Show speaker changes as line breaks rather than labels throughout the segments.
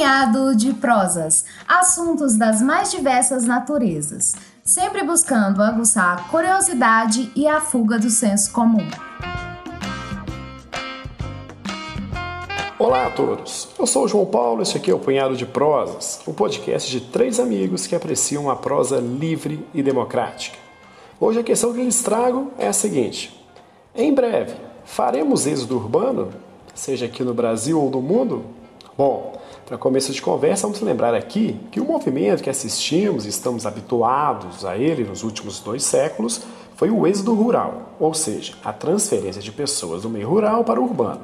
Apanhado de prosas, assuntos das mais diversas naturezas, sempre buscando aguçar a curiosidade e a fuga do senso comum.
Olá a todos, eu sou o João Paulo, este aqui é o Punhado de Prosas, um podcast de três amigos que apreciam a prosa livre e democrática. Hoje a questão que lhes trago é a seguinte: em breve, faremos êxodo urbano, seja aqui no Brasil ou no mundo? Bom, para começo de conversa, vamos lembrar aqui que o movimento que assistimos e estamos habituados a ele nos últimos dois séculos foi o êxodo rural, ou seja, a transferência de pessoas do meio rural para o urbano.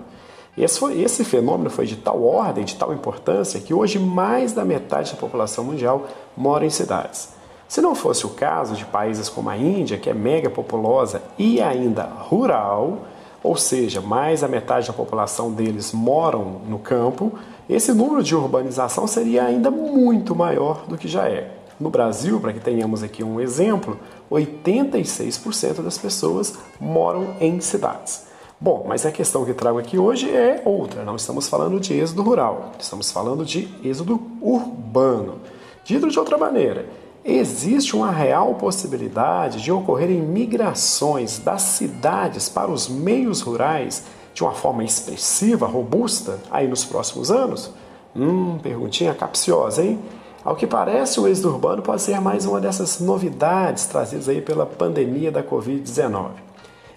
Esse, foi, esse fenômeno foi de tal ordem, de tal importância, que hoje mais da metade da população mundial mora em cidades. Se não fosse o caso de países como a Índia, que é mega populosa e ainda rural, ou seja, mais da metade da população deles moram no campo, esse número de urbanização seria ainda muito maior do que já é. No Brasil, para que tenhamos aqui um exemplo, 86% das pessoas moram em cidades. Bom, mas a questão que trago aqui hoje é outra. Não estamos falando de êxodo rural, estamos falando de êxodo urbano. Dito de outra maneira, existe uma real possibilidade de ocorrerem migrações das cidades para os meios rurais de uma forma expressiva, robusta, aí nos próximos anos? Hum, perguntinha capciosa, hein? Ao que parece, o êxodo urbano pode ser mais uma dessas novidades trazidas aí pela pandemia da Covid-19.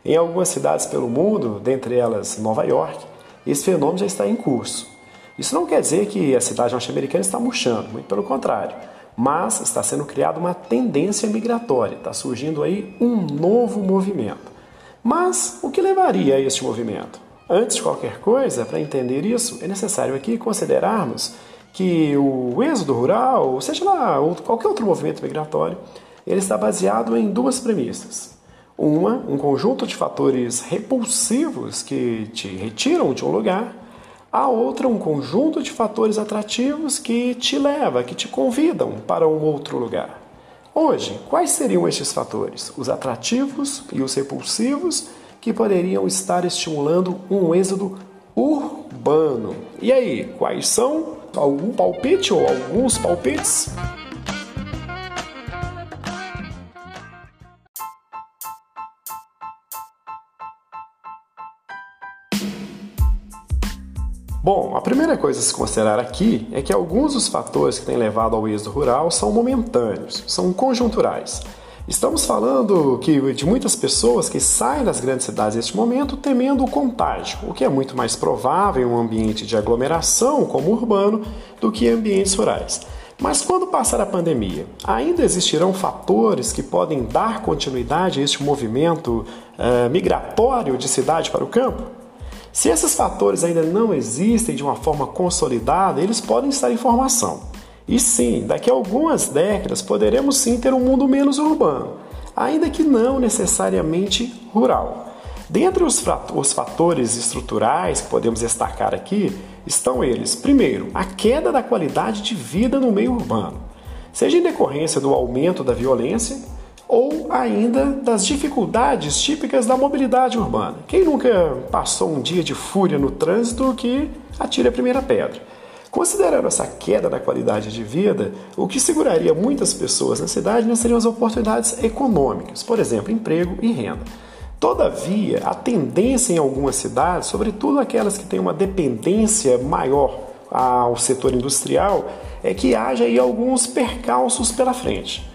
Em algumas cidades pelo mundo, dentre elas Nova York, esse fenômeno já está em curso. Isso não quer dizer que a cidade norte-americana está murchando, muito pelo contrário, mas está sendo criada uma tendência migratória, está surgindo aí um novo movimento. Mas o que levaria a este movimento? Antes de qualquer coisa, para entender isso, é necessário aqui considerarmos que o êxodo rural, seja lá, qualquer outro movimento migratório, ele está baseado em duas premissas. Uma, um conjunto de fatores repulsivos que te retiram de um lugar, a outra, um conjunto de fatores atrativos que te leva, que te convidam para um outro lugar. Hoje, quais seriam estes fatores? Os atrativos e os repulsivos que poderiam estar estimulando um êxodo urbano. E aí, quais são? Algum palpite ou alguns palpites? Bom, a primeira coisa a se considerar aqui é que alguns dos fatores que têm levado ao êxodo rural são momentâneos, são conjunturais. Estamos falando que de muitas pessoas que saem das grandes cidades neste momento temendo o contágio, o que é muito mais provável em um ambiente de aglomeração como urbano do que em ambientes rurais. Mas quando passar a pandemia, ainda existirão fatores que podem dar continuidade a este movimento uh, migratório de cidade para o campo? Se esses fatores ainda não existem de uma forma consolidada, eles podem estar em formação. E sim, daqui a algumas décadas poderemos sim ter um mundo menos urbano, ainda que não necessariamente rural. Dentre os, fatores estruturais que podemos destacar aqui estão eles: primeiro, a queda da qualidade de vida no meio urbano, seja em decorrência do aumento da violência ou ainda das dificuldades típicas da mobilidade urbana. Quem nunca passou um dia de fúria no trânsito que atire a primeira pedra? Considerando essa queda da qualidade de vida, o que seguraria muitas pessoas na cidade não seriam as oportunidades econômicas, por exemplo, emprego e renda. Todavia, a tendência em algumas cidades, sobretudo aquelas que têm uma dependência maior ao setor industrial, é que haja aí alguns percalços pela frente.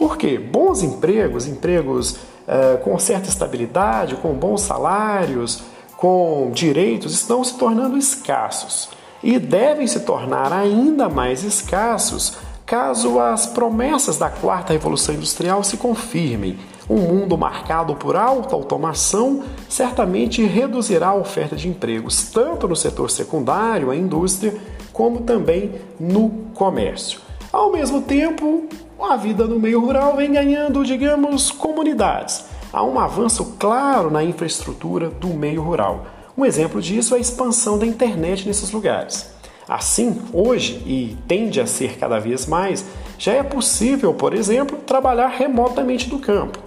Por quê? Bons empregos, empregos uh, com certa estabilidade, com bons salários, com direitos, estão se tornando escassos e devem se tornar ainda mais escassos caso as promessas da quarta revolução industrial se confirmem. Um mundo marcado por alta automação certamente reduzirá a oferta de empregos, tanto no setor secundário, a indústria, como também no comércio. Ao mesmo tempo, a vida no meio rural vem ganhando, digamos, comunidades. Há um avanço claro na infraestrutura do meio rural um exemplo disso é a expansão da internet nesses lugares. Assim, hoje, e tende a ser cada vez mais, já é possível, por exemplo, trabalhar remotamente do campo.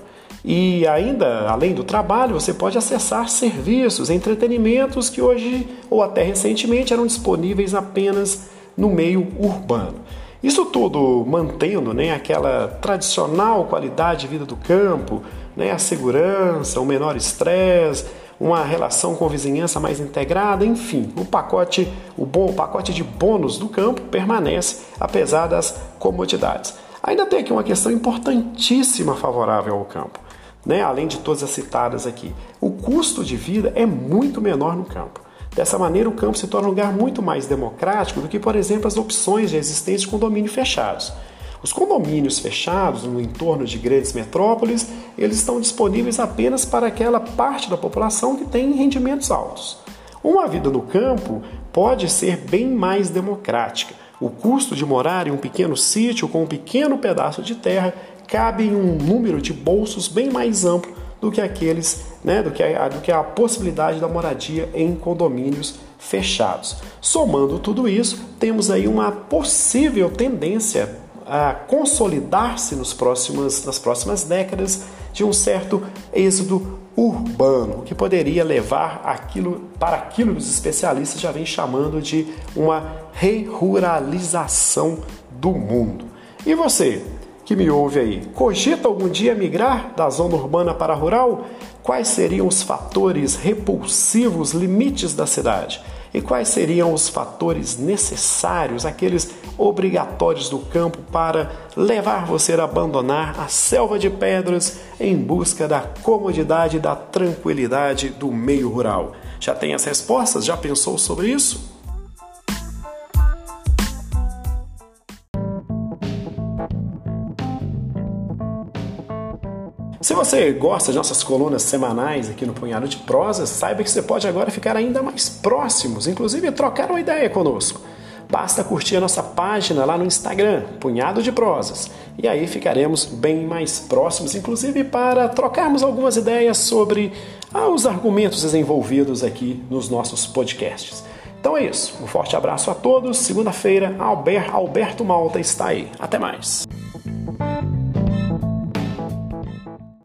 E ainda, além do trabalho, você pode acessar serviços, entretenimentos que hoje ou até recentemente eram disponíveis apenas no meio urbano. Isso tudo mantendo né, aquela tradicional qualidade de vida do campo, né, a segurança, o menor estresse, uma relação com vizinhança mais integrada, enfim, o pacote, o bom o pacote de bônus do campo permanece apesar das comodidades. Ainda tem aqui uma questão importantíssima favorável ao campo, né? além de todas as citadas aqui. O custo de vida é muito menor no campo. Dessa maneira, o campo se torna um lugar muito mais democrático do que, por exemplo, as opções já existentes de condomínios fechados. Os condomínios fechados no entorno de grandes metrópoles, eles estão disponíveis apenas para aquela parte da população que tem rendimentos altos. Uma vida no campo pode ser bem mais democrática. O custo de morar em um pequeno sítio com um pequeno pedaço de terra cabe em um número de bolsos bem mais amplo do que aqueles, né, do que a, do que a possibilidade da moradia em condomínios fechados. Somando tudo isso, temos aí uma possível tendência a consolidar-se nos próximos, nas próximas décadas de um certo êxodo urbano, que poderia levar aquilo para aquilo que os especialistas já vêm chamando de uma ruralização do mundo. E você, que me ouve aí, cogita algum dia migrar da zona urbana para a rural? Quais seriam os fatores repulsivos, limites da cidade? e quais seriam os fatores necessários, aqueles obrigatórios do campo para levar você a abandonar a selva de pedras em busca da comodidade e da tranquilidade do meio rural. Já tem as respostas? Já pensou sobre isso? Você gosta de nossas colunas semanais aqui no Punhado de Prosas, saiba que você pode agora ficar ainda mais próximos, inclusive trocar uma ideia conosco. Basta curtir a nossa página lá no Instagram, Punhado de Prosas, e aí ficaremos bem mais próximos, inclusive para trocarmos algumas ideias sobre ah, os argumentos desenvolvidos aqui nos nossos podcasts. Então é isso. Um forte abraço a todos. Segunda-feira, Albert, Alberto Malta está aí. Até mais.